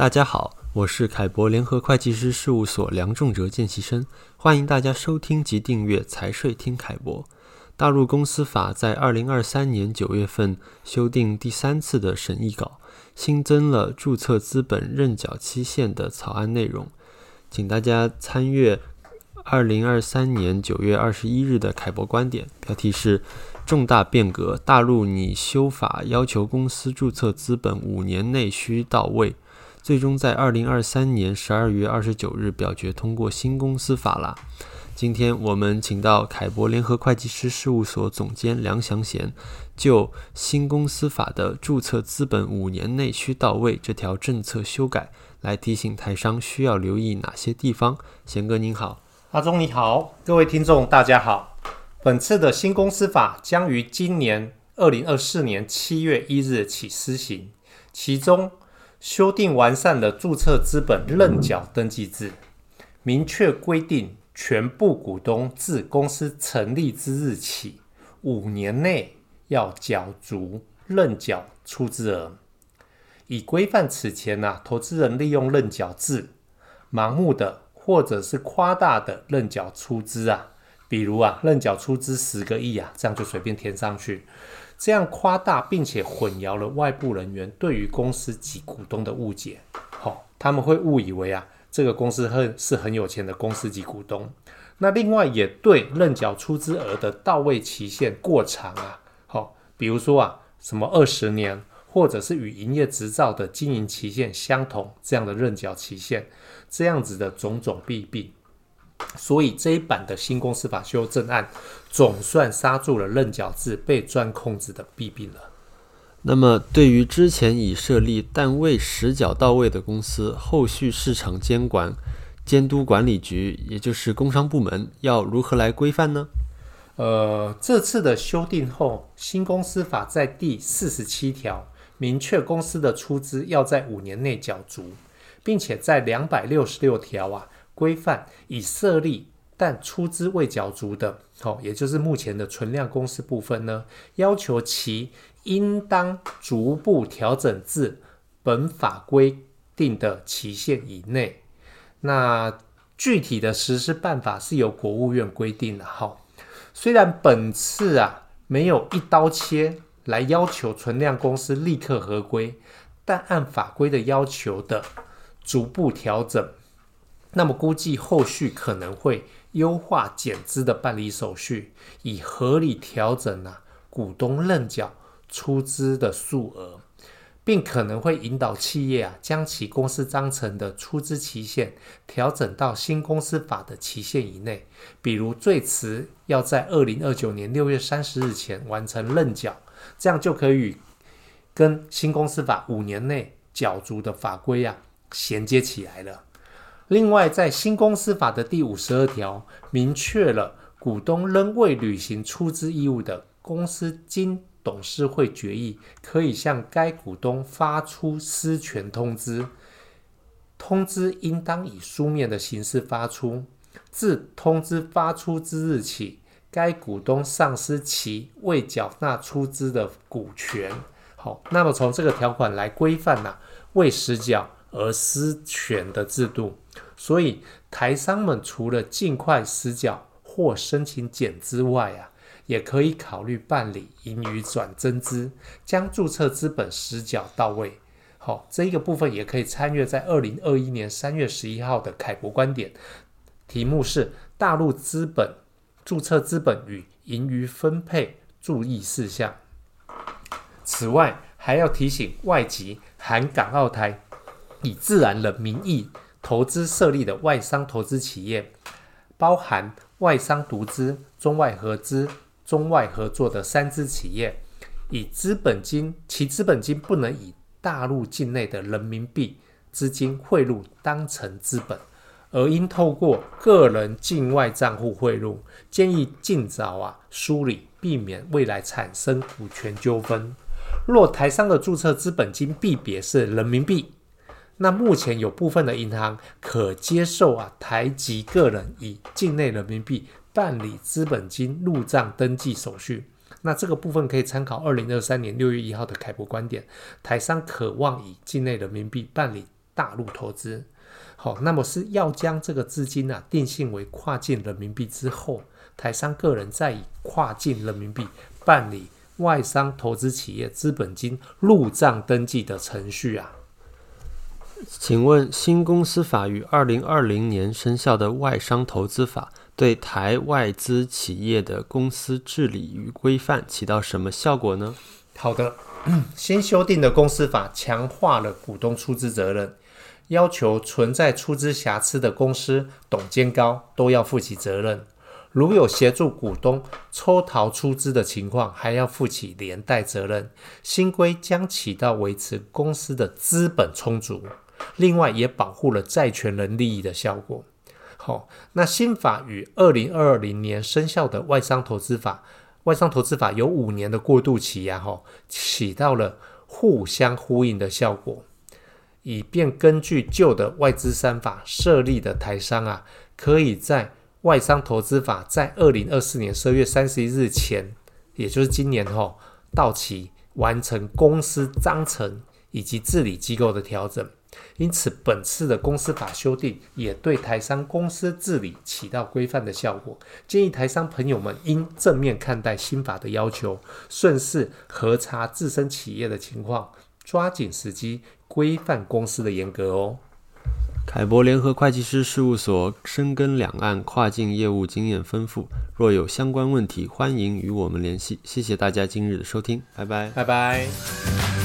大家好，我是凯博联合会计师事务所梁仲哲见习生，欢迎大家收听及订阅财税听凯博。大陆公司法在二零二三年九月份修订第三次的审议稿，新增了注册资本认缴期限的草案内容，请大家参阅二零二三年九月二十一日的凯博观点，标题是“重大变革，大陆拟修法要求公司注册资本五年内需到位”，最终在二零二三年十二月二十九日表决通过新公司法了。今天我们请到凯博联合会计师事务所总监梁祥贤，就新公司法的注册资本五年内需到位这条政策修改，来提醒台商需要留意哪些地方。贤哥您好，阿忠你好，各位听众大家好。本次的新公司法将于今年二零二四年七月一日起施行，其中修订完善了注册资本认缴登记制，明确规定。全部股东自公司成立之日起五年内要缴足认缴出资额，以规范此前呐、啊、投资人利用认缴制盲目的或者是夸大的认缴出资啊，比如啊认缴出资十个亿啊，这样就随便填上去，这样夸大并且混淆了外部人员对于公司及股东的误解，好、他们会误以为啊。这个公司很是很有钱的公司及股东，那另外也对认缴出资额的到位期限过长啊，好、比如说啊，什么二十年，或者是与营业执照的经营期限相同这样的认缴期限，这样子的种种弊病，所以这一版的新公司法修正案总算刹住了认缴制被钻空子的弊病了。那么，对于之前已设立但未实缴到位的公司，后续市场监管监督管理局，也就是工商部门，要如何来规范呢？呃，这次的修订后，新公司法在第四十七条明确公司的出资要在五年内缴足，并且在两百六十六条啊规范已设立但出资未缴足的，好、哦，也就是目前的存量公司部分呢，要求其。应当逐步调整至本法规定的期限以内。那具体的实施办法是由国务院规定的。哈，虽然本次啊没有一刀切来要求存量公司立刻合规，但按法规的要求的逐步调整，那么估计后续可能会优化减资的办理手续，以合理调整啊股东认缴。出资的数额，并可能会引导企业啊，将其公司章程的出资期限调整到新公司法的期限以内，比如最迟要在二零二九年六月三十日前完成认缴，这样就可以跟新公司法五年内缴足的法规啊衔接起来了。另外，在新公司法的第五十二条明确了，股东仍未履行出资义务的公司经董事会决议可以向该股东发出失权通知，通知应当以书面的形式发出。自通知发出之日起，该股东丧失其未缴纳出资的股权。好，那么从这个条款来规范呐，未实缴而私权的制度。所以台商们除了尽快实缴或申请减资外啊。也可以考虑办理盈余转增资，将注册资本实缴到位。好，这一个部分也可以参阅在二零二一年三月十一号的凯博观点，题目是大陆资本注册资本与盈余分配注意事项。此外，还要提醒外籍含港澳台以自然人名义投资设立的外商投资企业，包含外商独资、中外合资。中外合作的三资企业，以资本金，其资本金不能以大陆境内的人民币资金汇入当成资本，而应透过个人境外账户汇入。建议尽早啊梳理，避免未来产生股权纠纷。若台商的注册资本金币别是人民币，那目前有部分的银行可接受啊台籍个人以境内人民币。办理资本金入账登记手续，那这个部分可以参考二零二三年六月一号的凯博观点。台商渴望以境内人民币办理大陆投资。好，那么是要将这个资金啊定性为跨境人民币之后，台商个人再以跨境人民币办理外商投资企业资本金入账登记的程序啊。请问新公司法于二零二零年生效的外商投资法，对台外资企业的公司治理与规范起到什么效果呢？好的，新修订的公司法强化了股东出资责任。要求存在出资瑕疵的公司，董监高都要负起责任。如有协助股东抽逃出资的情况，还要负起连带责任。新规将起到维持公司的资本充足，另外也保护了债权人利益的效果。好、那新法于二零二零年生效的外商投资法，外商投资法有五年的过渡期呀，哈，起到了互相呼应的效果。以便根据旧的外资三法设立的台商啊，可以在外商投资法在二零二四年十二月三十一日前，也就是今年后到期，完成公司章程以及治理机构的调整。因此，本次的公司法修订也对台商公司治理起到规范的效果。建议台商朋友们应正面看待新法的要求，顺势核查自身企业的情况，抓紧时机。规范公司的严格哦。凯博联合会计师事务所深耕两岸跨境业务经验丰富，若有相关问题，欢迎与我们联系。谢谢大家今日的收听，拜拜，拜拜。